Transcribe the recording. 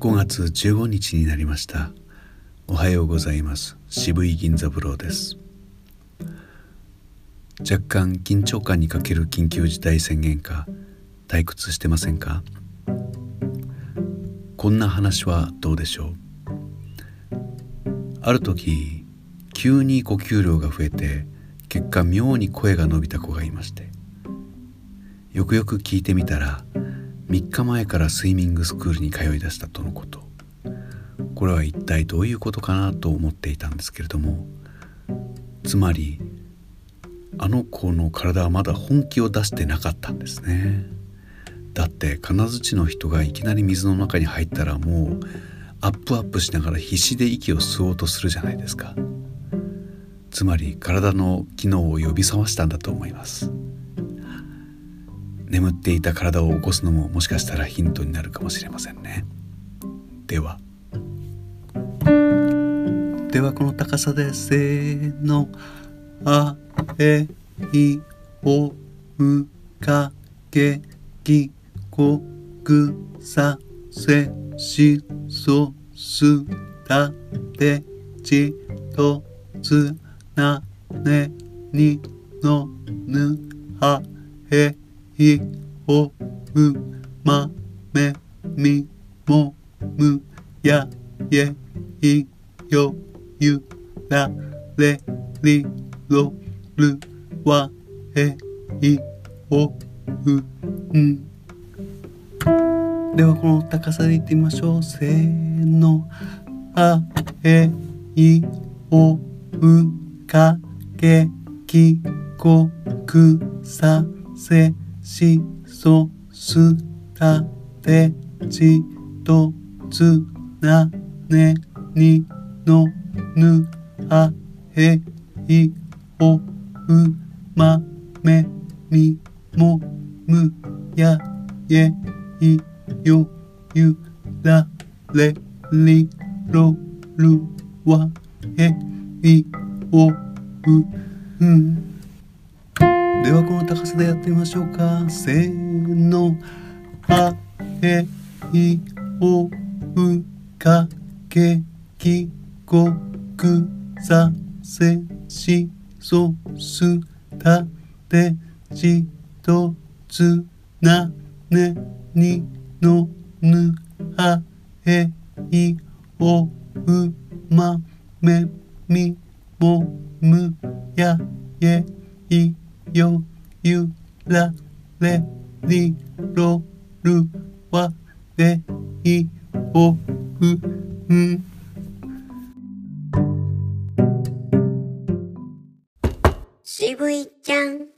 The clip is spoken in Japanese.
5月15日になりました。おはようございます。渋井銀座風呂です。若干緊張感に欠ける緊急事態宣言下退屈してませんか？こんな話はどうでしょう？ある時急に呼吸量が増えて結果妙に声が伸びた子がいましてよくよく聞いてみたら3日前からスイミングスクールに通い出したとのこと。これは一体どういうことかなと思っていたんですけれども。つまりあの子の体はまだ本気を出してなかったんですね。だって金槌の人がいきなり水の中に入ったらもうアップアップしながら必死で息を吸おうとするじゃないですか。つまり体の機能を呼び覚ましたんだと思います。眠っていた体を起こすのももしかしたらヒントになるかもしれませんね。では。ではこの高さでせーの。あえいおうかけきこくさせしそすたてちとつなねにのぬはへ。いおうまめみもむやえいよゆられりろるわえいおうん。ではこの高さでいってみましょう。せーの。あえいおうかけきこくさせ。しそすたてちとつなねにのぬあへいおうまめみもむやえいよゆられりろるわえいおううん。ではこの高さでやってみましょうか。せーの。あえいおうかけきこくさせしそすたてちとつなねにのぬはへいおうまめみもむやえいよゆられりろるわでいおくん。渋いちゃん。